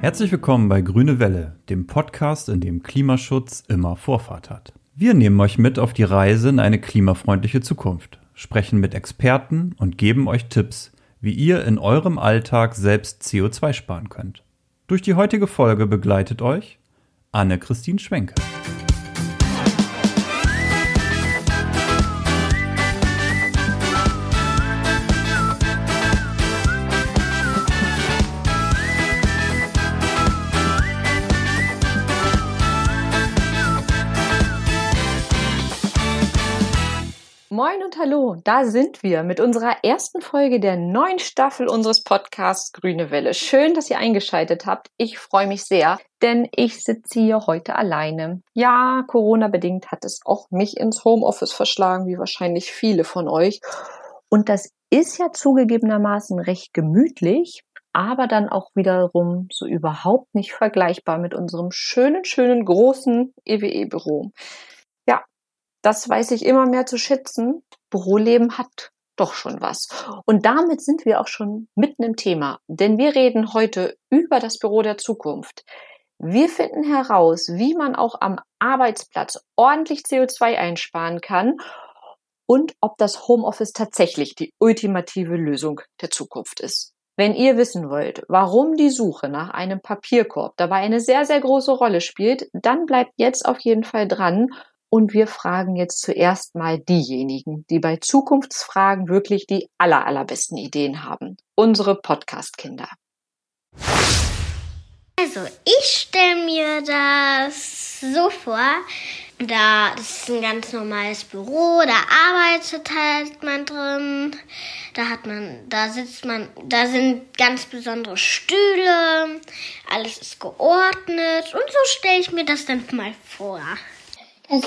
Herzlich willkommen bei Grüne Welle, dem Podcast, in dem Klimaschutz immer Vorfahrt hat. Wir nehmen euch mit auf die Reise in eine klimafreundliche Zukunft, sprechen mit Experten und geben euch Tipps, wie ihr in eurem Alltag selbst CO2 sparen könnt. Durch die heutige Folge begleitet euch Anne-Christine Schwenke. Moin und hallo, da sind wir mit unserer ersten Folge der neuen Staffel unseres Podcasts Grüne Welle. Schön, dass ihr eingeschaltet habt. Ich freue mich sehr, denn ich sitze hier heute alleine. Ja, Corona-bedingt hat es auch mich ins Homeoffice verschlagen, wie wahrscheinlich viele von euch. Und das ist ja zugegebenermaßen recht gemütlich, aber dann auch wiederum so überhaupt nicht vergleichbar mit unserem schönen, schönen, großen EWE-Büro das weiß ich immer mehr zu schätzen. Büroleben hat doch schon was. Und damit sind wir auch schon mitten im Thema, denn wir reden heute über das Büro der Zukunft. Wir finden heraus, wie man auch am Arbeitsplatz ordentlich CO2 einsparen kann und ob das Homeoffice tatsächlich die ultimative Lösung der Zukunft ist. Wenn ihr wissen wollt, warum die Suche nach einem Papierkorb dabei eine sehr, sehr große Rolle spielt, dann bleibt jetzt auf jeden Fall dran und wir fragen jetzt zuerst mal diejenigen, die bei Zukunftsfragen wirklich die aller, allerbesten Ideen haben. Unsere Podcast-Kinder. Also, ich stelle mir das so vor, da das ist ein ganz normales Büro, da arbeitet halt man drin, da hat man, da sitzt man, da sind ganz besondere Stühle, alles ist geordnet und so stelle ich mir das dann mal vor. Das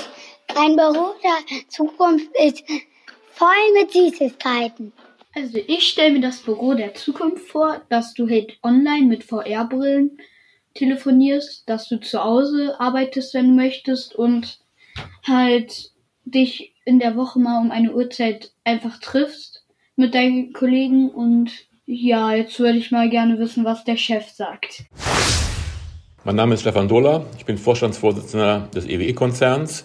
ein Büro der Zukunft ist voll mit Süßigkeiten. Also ich stelle mir das Büro der Zukunft vor, dass du halt online mit VR-Brillen telefonierst, dass du zu Hause arbeitest, wenn du möchtest und halt dich in der Woche mal um eine Uhrzeit einfach triffst mit deinen Kollegen und ja, jetzt würde ich mal gerne wissen, was der Chef sagt. Mein Name ist Stefan Dohler, ich bin Vorstandsvorsitzender des EWE-Konzerns.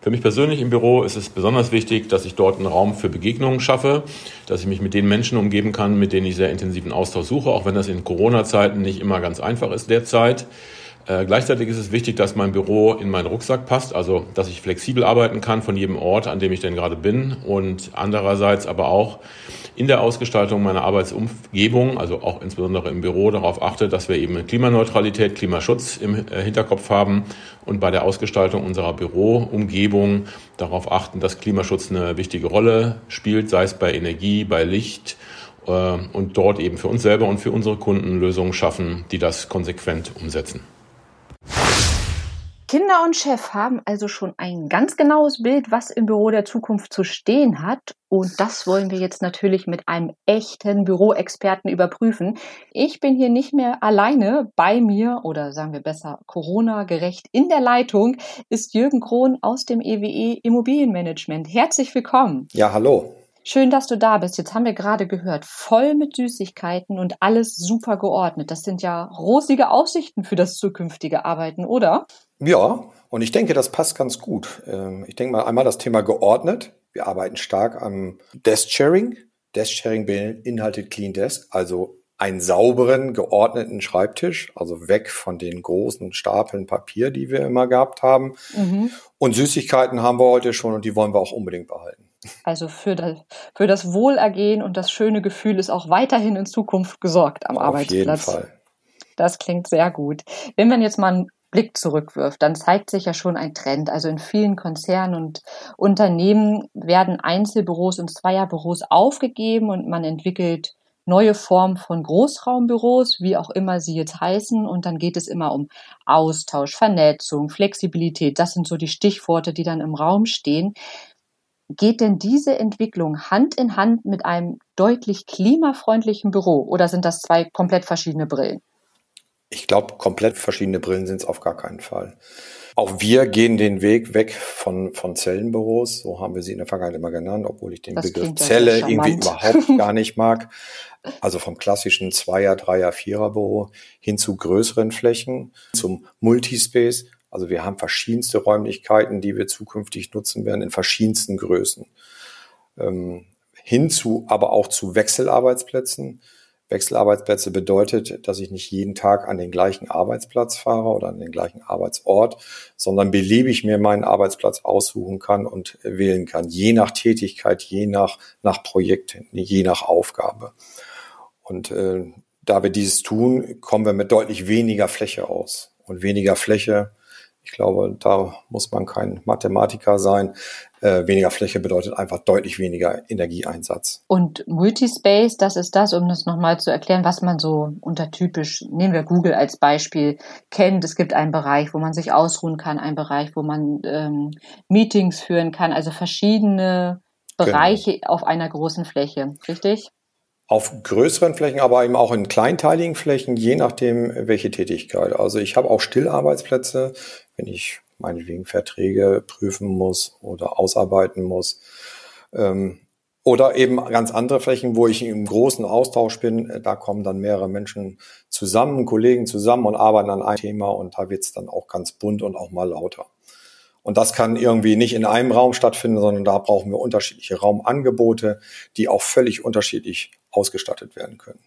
Für mich persönlich im Büro ist es besonders wichtig, dass ich dort einen Raum für Begegnungen schaffe, dass ich mich mit den Menschen umgeben kann, mit denen ich sehr intensiven Austausch suche, auch wenn das in Corona-Zeiten nicht immer ganz einfach ist derzeit. Äh, gleichzeitig ist es wichtig, dass mein Büro in meinen Rucksack passt, also dass ich flexibel arbeiten kann von jedem Ort, an dem ich denn gerade bin und andererseits aber auch in der Ausgestaltung meiner Arbeitsumgebung, also auch insbesondere im Büro, darauf achte, dass wir eben Klimaneutralität, Klimaschutz im äh, Hinterkopf haben und bei der Ausgestaltung unserer Büroumgebung darauf achten, dass Klimaschutz eine wichtige Rolle spielt, sei es bei Energie, bei Licht, äh, und dort eben für uns selber und für unsere Kunden Lösungen schaffen, die das konsequent umsetzen. Kinder und Chef haben also schon ein ganz genaues Bild, was im Büro der Zukunft zu stehen hat. Und das wollen wir jetzt natürlich mit einem echten Büroexperten überprüfen. Ich bin hier nicht mehr alleine. Bei mir, oder sagen wir besser Corona-gerecht in der Leitung, ist Jürgen Krohn aus dem EWE e Immobilienmanagement. Herzlich willkommen. Ja, hallo. Schön, dass du da bist. Jetzt haben wir gerade gehört, voll mit Süßigkeiten und alles super geordnet. Das sind ja rosige Aussichten für das zukünftige Arbeiten, oder? Ja, und ich denke, das passt ganz gut. Ähm, ich denke mal einmal das Thema geordnet. Wir arbeiten stark am Desk-Sharing. Desk-Sharing beinhaltet Clean Desk, also einen sauberen, geordneten Schreibtisch, also weg von den großen Stapeln Papier, die wir immer gehabt haben. Mhm. Und Süßigkeiten haben wir heute schon und die wollen wir auch unbedingt behalten. Also für das, für das Wohlergehen und das schöne Gefühl ist auch weiterhin in Zukunft gesorgt am Auf Arbeitsplatz. Auf jeden Fall. Das klingt sehr gut. Wenn man jetzt mal einen Blick zurückwirft, dann zeigt sich ja schon ein Trend. Also in vielen Konzernen und Unternehmen werden Einzelbüros und Zweierbüros aufgegeben und man entwickelt neue Formen von Großraumbüros, wie auch immer sie jetzt heißen. Und dann geht es immer um Austausch, Vernetzung, Flexibilität. Das sind so die Stichworte, die dann im Raum stehen. Geht denn diese Entwicklung Hand in Hand mit einem deutlich klimafreundlichen Büro oder sind das zwei komplett verschiedene Brillen? Ich glaube, komplett verschiedene Brillen sind es auf gar keinen Fall. Auch wir gehen den Weg weg von, von Zellenbüros. So haben wir sie in der Vergangenheit immer genannt, obwohl ich den Das Begriff Zelle irgendwie überhaupt gar nicht mag. Also vom klassischen Zweier-, Dreier-, Vierer-Büro hin zu größeren Flächen, zum Multispace. Also wir haben verschiedenste Räumlichkeiten, die wir zukünftig nutzen werden in verschiedensten Größen. Ähm, hinzu aber auch zu Wechselarbeitsplätzen. Wechselarbeitsplätze bedeutet, dass ich nicht jeden Tag an den gleichen Arbeitsplatz fahre oder an den gleichen Arbeitsort, sondern beliebig mir meinen Arbeitsplatz aussuchen kann und wählen kann, je nach Tätigkeit, je nach, nach Projekt, je nach Aufgabe. Und äh, da wir dieses tun, kommen wir mit deutlich weniger Fläche aus. Und weniger Fläche, ich glaube, da muss man kein Mathematiker sein. Äh, weniger Fläche bedeutet einfach deutlich weniger Energieeinsatz. Und Multispace, das ist das, um das nochmal zu erklären, was man so unter typisch, nehmen wir Google als Beispiel, kennt. Es gibt einen Bereich, wo man sich ausruhen kann, einen Bereich, wo man ähm, Meetings führen kann, also verschiedene Bereiche auf einer großen Fläche, richtig? Auf größeren Flächen, aber eben auch in kleinteiligen Flächen, je nachdem, welche Tätigkeit. Also ich habe auch Stillarbeitsplätze, wenn ich meinetwegen Verträge prüfen muss oder ausarbeiten muss. Ähm, oder eben ganz andere Flächen, wo ich im großen Austausch bin. Da kommen dann mehrere Menschen zusammen, Kollegen zusammen und arbeiten an einem Thema und da wird es dann auch ganz bunt und auch mal lauter. Und das kann irgendwie nicht in einem Raum stattfinden, sondern da brauchen wir unterschiedliche Raumangebote, die auch völlig unterschiedlich ausgestattet werden können.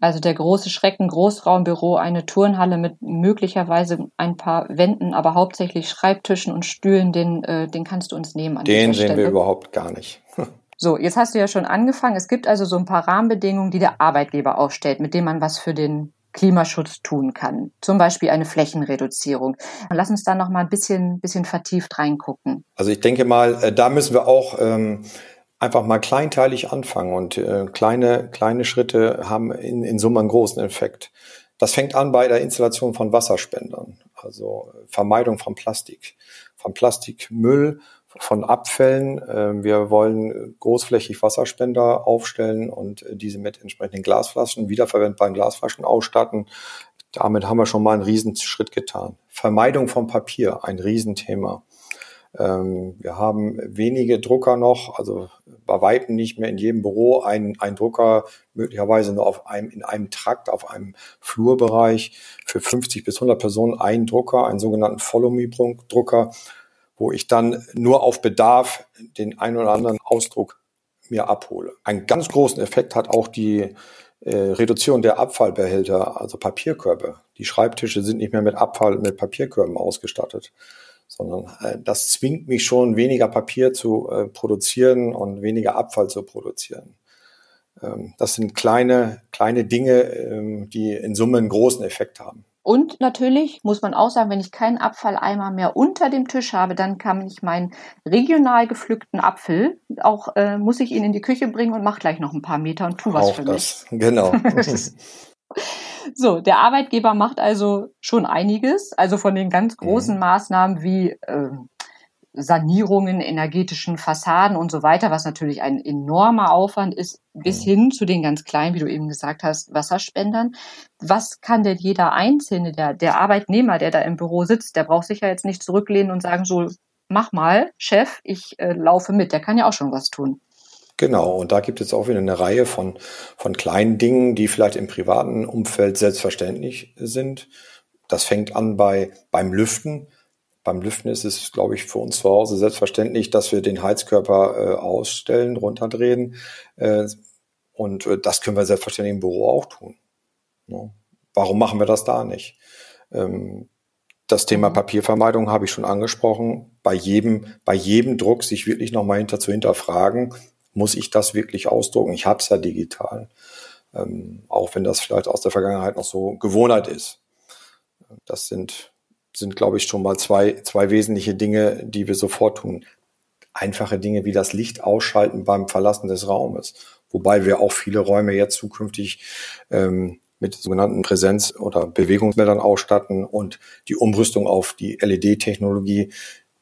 Also der große Schrecken, Großraumbüro, eine Turnhalle mit möglicherweise ein paar Wänden, aber hauptsächlich Schreibtischen und Stühlen, den, äh, den kannst du uns nehmen an Den sehen Stelle. wir überhaupt gar nicht. So, jetzt hast du ja schon angefangen. Es gibt also so ein paar Rahmenbedingungen, die der Arbeitgeber aufstellt, mit denen man was für den Klimaschutz tun kann. Zum Beispiel eine Flächenreduzierung. Lass uns da noch mal ein bisschen, bisschen vertieft reingucken. Also ich denke mal, äh, da müssen wir auch ähm, einfach mal kleinteilig anfangen und äh, kleine, kleine Schritte haben in, in Summe einen großen Effekt. Das fängt an bei der Installation von Wasserspendern, also äh, Vermeidung von Plastik, von Plastikmüll, von Abfällen. Äh, Wir wollen großflächig Wasserspender aufstellen und diese mit entsprechenden Glasflaschen, wiederverwendbaren Glasflaschen ausstatten. Damit haben wir schon mal einen Riesenschritt getan. Vermeidung von Papier, ein Riesenthema. Ähm, Wir haben wenige Drucker noch, also bei Weitem nicht mehr in jedem Büro ein, ein Drucker, möglicherweise nur auf einem, in einem Trakt, auf einem Flurbereich für 50 bis 100 Personen ein Drucker, einen sogenannten Follow-Me-Drucker, wo ich dann nur auf Bedarf den einen oder anderen Ausdruck mir abhole. Einen ganz großen Effekt hat auch die äh, Reduzierung der Abfallbehälter, also Papierkörbe. Die Schreibtische sind nicht mehr mit Abfall, mit Papierkörben ausgestattet, sondern äh, das zwingt mich schon, weniger Papier zu äh, produzieren und weniger Abfall zu produzieren. Ähm, das sind kleine, kleine Dinge, ähm, die in Summe einen großen Effekt haben. Und natürlich muss man auch sagen, wenn ich keinen Abfalleimer mehr unter dem Tisch habe, dann kann ich meinen regional gepflückten Apfel auch, äh, muss ich ihn in die Küche bringen und mach gleich noch ein paar Meter und tu was auch für das, genau. mich. So, der Arbeitgeber macht also schon einiges, also von den ganz großen Mhm. Maßnahmen wie ähm, Sanierungen, energetischen Fassaden und so weiter, was natürlich ein enormer Aufwand ist, bis Mhm. hin zu den ganz kleinen, wie du eben gesagt hast, Wasserspendern. Was kann denn jeder Einzelne, der, der Arbeitnehmer, der da im Büro sitzt, der braucht sich ja jetzt nicht zurücklehnen und sagen so, mach mal, Chef, ich äh, laufe mit. Der kann ja auch schon was tun. Genau, und da gibt es auch wieder eine Reihe von, von kleinen Dingen, die vielleicht im privaten Umfeld selbstverständlich sind. Das fängt an bei, beim Lüften. Beim Lüften ist es, glaube ich, für uns zu Hause selbstverständlich, dass wir den Heizkörper äh, ausstellen, runterdrehen. Äh, und äh, das können wir selbstverständlich im Büro auch tun. Ne? Warum machen wir das da nicht? Ähm, das Thema Papiervermeidung habe ich schon angesprochen. Bei jedem, bei jedem Druck sich wirklich nochmal hinter zu hinterfragen, muss ich das wirklich ausdrucken? Ich habe es ja digital. Ähm, auch wenn das vielleicht aus der Vergangenheit noch so Gewohnheit ist. Das sind, sind glaube ich, schon mal zwei, zwei wesentliche Dinge, die wir sofort tun. Einfache Dinge wie das Licht ausschalten beim Verlassen des Raumes. Wobei wir auch viele Räume jetzt zukünftig ähm, mit sogenannten Präsenz- oder Bewegungsmeldern ausstatten und die Umrüstung auf die LED-Technologie,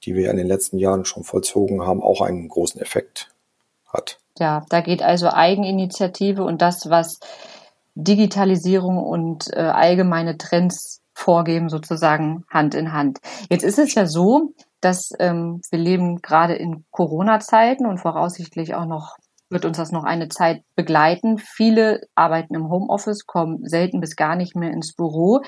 die wir in den letzten Jahren schon vollzogen haben, auch einen großen Effekt hat. Ja, da geht also Eigeninitiative und das, was Digitalisierung und äh, allgemeine Trends vorgeben, sozusagen Hand in Hand. Jetzt ist es ja so, dass ähm, wir leben gerade in Corona-Zeiten und voraussichtlich auch noch wird uns das noch eine Zeit begleiten. Viele arbeiten im Homeoffice, kommen selten bis gar nicht mehr ins Büro.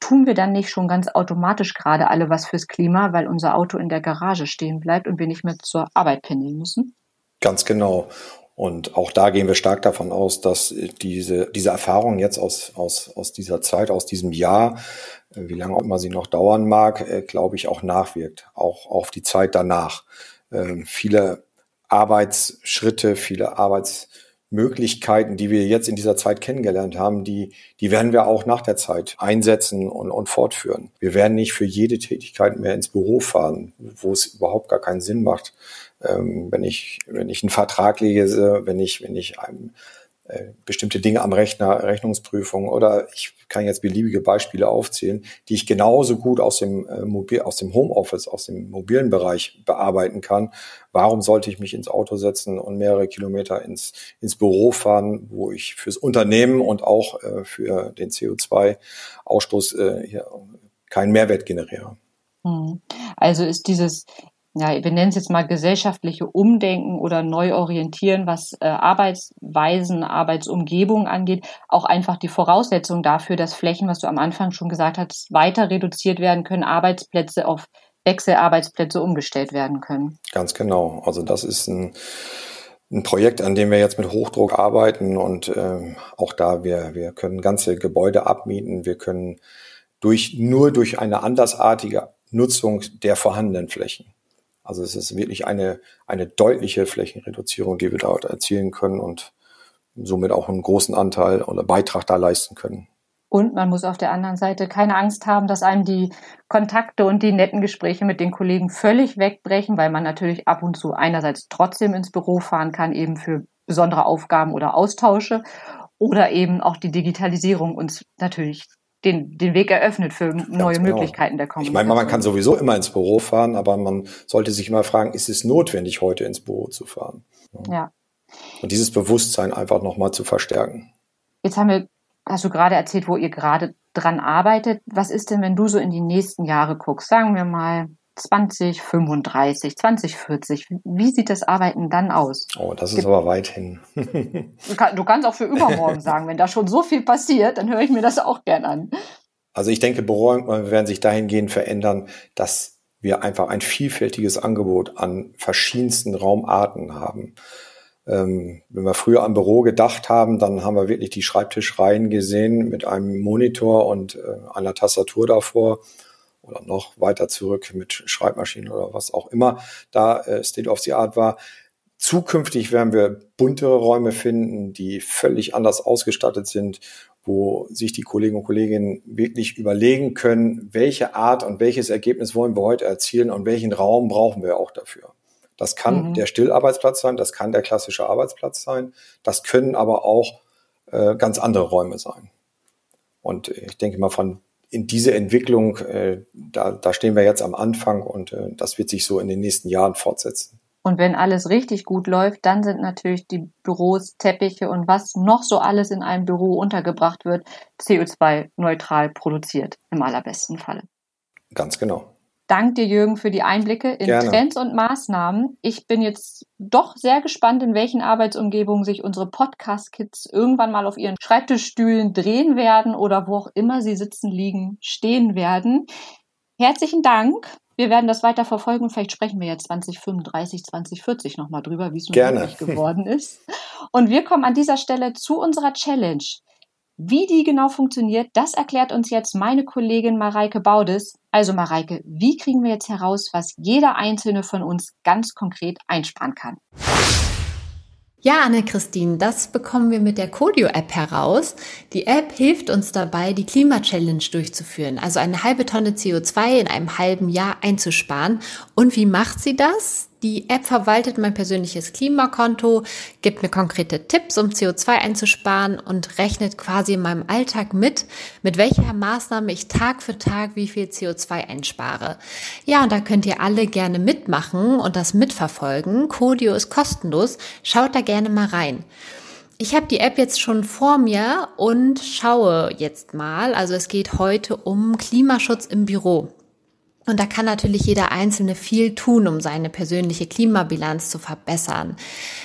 Tun wir dann nicht schon ganz automatisch gerade alle was fürs Klima, weil unser Auto in der Garage stehen bleibt und wir nicht mehr zur Arbeit pendeln müssen? Ganz genau. Und auch da gehen wir stark davon aus, dass diese, diese Erfahrung jetzt aus, aus, aus dieser Zeit, aus diesem Jahr, äh, wie lange auch immer sie noch dauern mag, äh, glaube ich, auch nachwirkt, auch auf die Zeit danach. Ähm, viele Arbeitsschritte, viele Arbeitsmöglichkeiten, die wir jetzt in dieser Zeit kennengelernt haben, die, die werden wir auch nach der Zeit einsetzen und, und fortführen. Wir werden nicht für jede Tätigkeit mehr ins Büro fahren, wo es überhaupt gar keinen Sinn macht, ähm, wenn ich, wenn ich einen Vertrag lese, wenn ich, wenn ich einem äh, bestimmte Dinge am Rechner, Rechnungsprüfung oder ich kann jetzt beliebige Beispiele aufzählen, die ich genauso gut aus dem äh, Mobil, aus dem Homeoffice, aus dem mobilen Bereich bearbeiten kann. Warum sollte ich mich ins Auto setzen und mehrere Kilometer ins, ins Büro fahren, wo ich fürs Unternehmen und auch äh, für den CO2-Ausstoß äh, hier keinen Mehrwert generiere? Hm. Also ist dieses ja, wir nennen es jetzt mal gesellschaftliche Umdenken oder Neuorientieren, was äh, Arbeitsweisen, Arbeitsumgebung angeht, auch einfach die Voraussetzung dafür, dass Flächen, was du am Anfang schon gesagt hast, weiter reduziert werden können, Arbeitsplätze auf Wechselarbeitsplätze umgestellt werden können. Ganz genau. Also das ist ein, ein Projekt, an dem wir jetzt mit Hochdruck arbeiten und äh, auch da wir wir können ganze Gebäude abmieten, wir können durch nur durch eine andersartige Nutzung der vorhandenen Flächen also es ist wirklich eine, eine deutliche Flächenreduzierung, die wir dort erzielen können und somit auch einen großen Anteil oder Beitrag da leisten können. Und man muss auf der anderen Seite keine Angst haben, dass einem die Kontakte und die netten Gespräche mit den Kollegen völlig wegbrechen, weil man natürlich ab und zu einerseits trotzdem ins Büro fahren kann, eben für besondere Aufgaben oder Austausche oder eben auch die Digitalisierung uns natürlich den, den Weg eröffnet für neue genau. Möglichkeiten der Kommunikation. Ich meine, man kann sowieso immer ins Büro fahren, aber man sollte sich immer fragen, ist es notwendig, heute ins Büro zu fahren? Ja. Und dieses Bewusstsein einfach nochmal zu verstärken. Jetzt haben wir, hast du gerade erzählt, wo ihr gerade dran arbeitet. Was ist denn, wenn du so in die nächsten Jahre guckst? Sagen wir mal 2035, 2040. Wie sieht das Arbeiten dann aus? Oh, das ist Gibt, aber weit hin. du, kannst auch für übermorgen sagen, wenn da schon so viel passiert, dann höre ich mir das auch gern an. Also ich denke, Büroräume werden sich dahingehend verändern, dass wir einfach ein vielfältiges Angebot an verschiedensten Raumarten haben. Ähm, wenn wir früher am Büro gedacht haben, dann haben wir wirklich die Schreibtischreihen gesehen mit einem Monitor und äh, einer Tastatur davor oder noch weiter zurück mit Schreibmaschinen oder was auch immer da äh, State of the Art war. Zukünftig werden wir buntere Räume finden, die völlig anders ausgestattet sind, wo sich die Kollegen und Kolleginnen wirklich überlegen können, welche Art und welches Ergebnis wollen wir heute erzielen und welchen Raum brauchen wir auch dafür. Das kann mhm. der Stillarbeitsplatz sein, das kann der klassische Arbeitsplatz sein, das können aber auch äh, ganz andere Räume sein. Und ich denke mal, von in diese Entwicklung, äh, da, da stehen wir jetzt am Anfang und äh, das wird sich so in den nächsten Jahren fortsetzen. Und wenn alles richtig gut läuft, dann sind natürlich die Büros, Teppiche und was noch so alles in einem Büro untergebracht wird, CO2-neutral produziert, im allerbesten Falle. Ganz genau danke dir, Jürgen, für die Einblicke in Gerne. Trends und Maßnahmen. Ich bin jetzt doch sehr gespannt, in welchen Arbeitsumgebungen sich unsere Podcast-Kids irgendwann mal auf ihren Schreibtischstühlen drehen werden oder wo auch immer sie sitzen, liegen, stehen werden. Herzlichen Dank. Wir werden das weiter verfolgen. Vielleicht sprechen wir jetzt 2035, 2040 nochmal drüber, wie es nun wirklich geworden ist. Und wir kommen an dieser Stelle zu unserer Challenge. Wie die genau funktioniert, das erklärt uns jetzt meine Kollegin Mareike Baudes. Also Mareike, wie kriegen wir jetzt heraus, was jeder einzelne von uns ganz konkret einsparen kann? Ja, Anne-Christine, das bekommen wir mit der Codio-App heraus. Die App hilft uns dabei, die Klima-Challenge durchzuführen, also eine halbe Tonne CO2 in einem halben Jahr einzusparen. Und wie macht sie das? Die App verwaltet mein persönliches Klimakonto, gibt mir konkrete Tipps, um CO2 einzusparen und rechnet quasi in meinem Alltag mit, mit welcher Maßnahme ich Tag für Tag wie viel CO2 einspare. Ja, und da könnt ihr alle gerne mitmachen und das mitverfolgen. Codio ist kostenlos. Schaut da gerne mal rein. Ich habe die App jetzt schon vor mir und schaue jetzt mal. Also es geht heute um Klimaschutz im Büro. Und da kann natürlich jeder Einzelne viel tun, um seine persönliche Klimabilanz zu verbessern.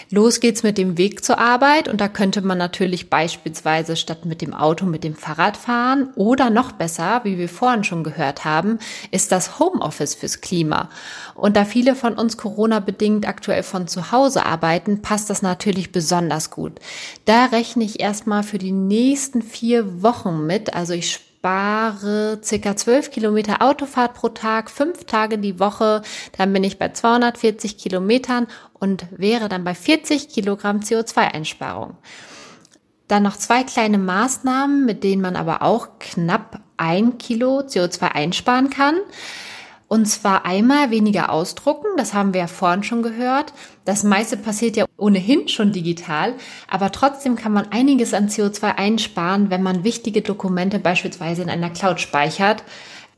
Los geht's mit dem Weg zur Arbeit und da könnte man natürlich beispielsweise statt mit dem Auto mit dem Fahrrad fahren oder noch besser, wie wir vorhin schon gehört haben, ist das Homeoffice fürs Klima. Und da viele von uns Corona bedingt aktuell von zu Hause arbeiten, passt das natürlich besonders gut. Da rechne ich erstmal für die nächsten vier Wochen mit. Also ich spare circa 12 Kilometer Autofahrt pro Tag, fünf Tage die Woche. Dann bin ich bei 240 Kilometern und wäre dann bei 40 Kilogramm CO2-Einsparung. Dann noch zwei kleine Maßnahmen, mit denen man aber auch knapp ein Kilo CO2 einsparen kann. Und zwar einmal weniger ausdrucken, das haben wir ja vorhin schon gehört. Das meiste passiert ja ohnehin schon digital, aber trotzdem kann man einiges an CO2 einsparen, wenn man wichtige Dokumente beispielsweise in einer Cloud speichert,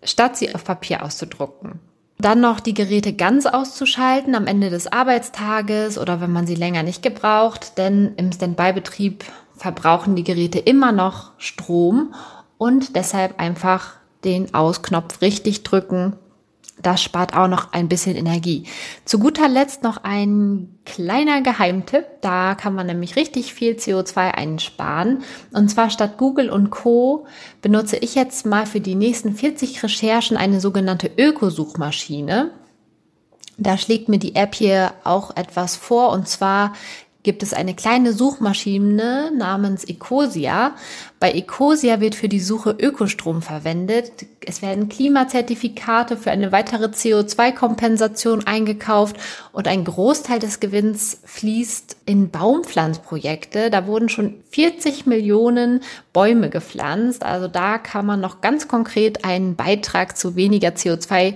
statt sie auf Papier auszudrucken. Dann noch die Geräte ganz auszuschalten am Ende des Arbeitstages oder wenn man sie länger nicht gebraucht, denn im Standby-Betrieb verbrauchen die Geräte immer noch Strom und deshalb einfach den Ausknopf richtig drücken, das spart auch noch ein bisschen Energie. Zu guter Letzt noch ein kleiner Geheimtipp. Da kann man nämlich richtig viel CO2 einsparen. Und zwar statt Google und Co. benutze ich jetzt mal für die nächsten 40 Recherchen eine sogenannte Ökosuchmaschine. Da schlägt mir die App hier auch etwas vor. Und zwar gibt es eine kleine Suchmaschine namens Ecosia. Bei Ecosia wird für die Suche Ökostrom verwendet. Es werden Klimazertifikate für eine weitere CO2-Kompensation eingekauft und ein Großteil des Gewinns fließt in Baumpflanzprojekte. Da wurden schon 40 Millionen Bäume gepflanzt. Also da kann man noch ganz konkret einen Beitrag zu weniger CO2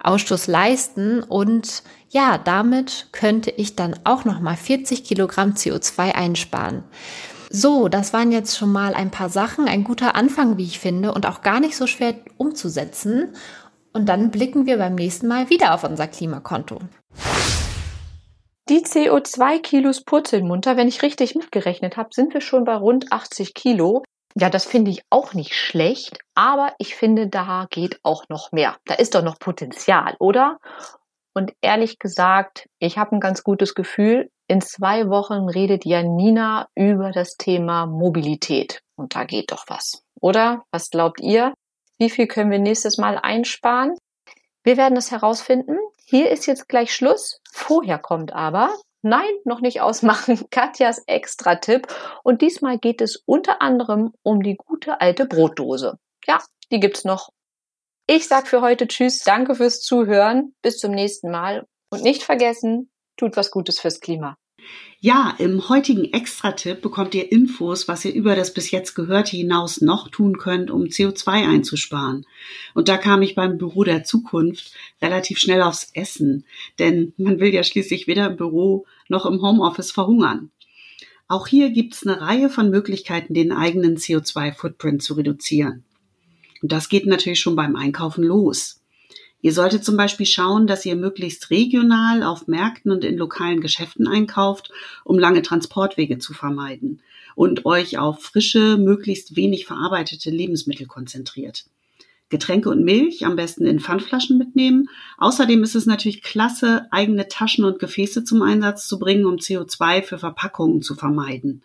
Ausstoß leisten und ja, damit könnte ich dann auch noch mal 40 Kilogramm CO2 einsparen. So, das waren jetzt schon mal ein paar Sachen, ein guter Anfang, wie ich finde, und auch gar nicht so schwer umzusetzen. Und dann blicken wir beim nächsten Mal wieder auf unser Klimakonto. Die CO2-Kilos purzeln munter. Wenn ich richtig mitgerechnet habe, sind wir schon bei rund 80 Kilo. Ja, das finde ich auch nicht schlecht, aber ich finde, da geht auch noch mehr. Da ist doch noch Potenzial, oder? Und ehrlich gesagt, ich habe ein ganz gutes Gefühl. In zwei Wochen redet Janina über das Thema Mobilität. Und da geht doch was. Oder? Was glaubt ihr? Wie viel können wir nächstes Mal einsparen? Wir werden es herausfinden. Hier ist jetzt gleich Schluss. Vorher kommt aber, nein, noch nicht ausmachen, Katjas Extra-Tipp. Und diesmal geht es unter anderem um die gute alte Brotdose. Ja, die gibt's noch ich sag für heute Tschüss, danke fürs Zuhören, bis zum nächsten Mal und nicht vergessen, tut was Gutes fürs Klima. Ja, im heutigen Extra-Tipp bekommt ihr Infos, was ihr über das bis jetzt Gehörte hinaus noch tun könnt, um CO2 einzusparen. Und da kam ich beim Büro der Zukunft relativ schnell aufs Essen, denn man will ja schließlich weder im Büro noch im Homeoffice verhungern. Auch hier gibt es eine Reihe von Möglichkeiten, den eigenen CO2-Footprint zu reduzieren. Und das geht natürlich schon beim Einkaufen los. Ihr solltet zum Beispiel schauen, dass ihr möglichst regional auf Märkten und in lokalen Geschäften einkauft, um lange Transportwege zu vermeiden und euch auf frische, möglichst wenig verarbeitete Lebensmittel konzentriert. Getränke und Milch am besten in Pfandflaschen mitnehmen. Außerdem ist es natürlich klasse, eigene Taschen und Gefäße zum Einsatz zu bringen, um CO2 für Verpackungen zu vermeiden.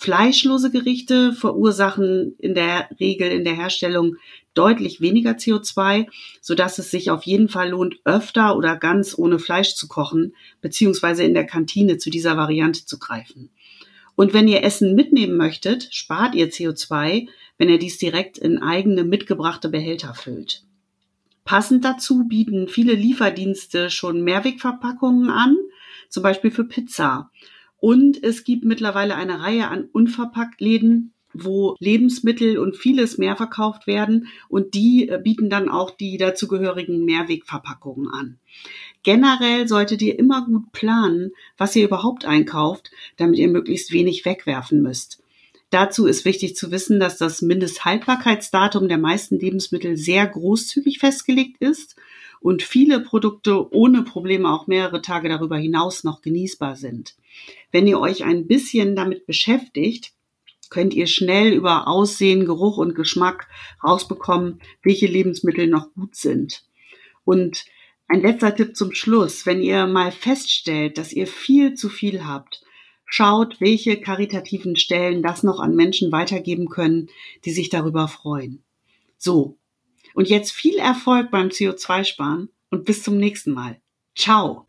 Fleischlose Gerichte verursachen in der Regel in der Herstellung deutlich weniger CO2, so dass es sich auf jeden Fall lohnt, öfter oder ganz ohne Fleisch zu kochen, beziehungsweise in der Kantine zu dieser Variante zu greifen. Und wenn ihr Essen mitnehmen möchtet, spart ihr CO2, wenn ihr dies direkt in eigene mitgebrachte Behälter füllt. Passend dazu bieten viele Lieferdienste schon Mehrwegverpackungen an, zum Beispiel für Pizza. Und es gibt mittlerweile eine Reihe an Unverpacktläden, wo Lebensmittel und vieles mehr verkauft werden und die äh, bieten dann auch die dazugehörigen Mehrwegverpackungen an. Generell solltet ihr immer gut planen, was ihr überhaupt einkauft, damit ihr möglichst wenig wegwerfen müsst. Dazu ist wichtig zu wissen, dass das Mindesthaltbarkeitsdatum der meisten Lebensmittel sehr großzügig festgelegt ist und viele Produkte ohne Probleme auch mehrere Tage darüber hinaus noch genießbar sind. Wenn ihr euch ein bisschen damit beschäftigt, könnt ihr schnell über Aussehen, Geruch und Geschmack rausbekommen, welche Lebensmittel noch gut sind. Und ein letzter Tipp zum Schluss. Wenn ihr mal feststellt, dass ihr viel zu viel habt, schaut, welche karitativen Stellen das noch an Menschen weitergeben können, die sich darüber freuen. So. Und jetzt viel Erfolg beim CO2-Sparen und bis zum nächsten Mal. Ciao.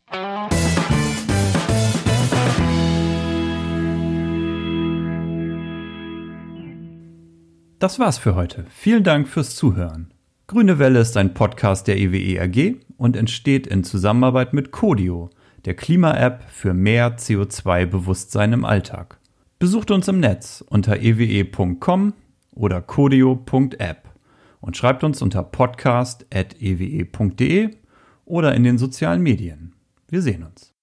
Das war's für heute. Vielen Dank fürs Zuhören. Grüne Welle ist ein Podcast der EWE AG und entsteht in Zusammenarbeit mit Codio, der Klima-App für mehr CO2-Bewusstsein im Alltag. Besucht uns im Netz unter ewe.com oder codio.app und schreibt uns unter podcast.ewe.de oder in den sozialen Medien. Wir sehen uns.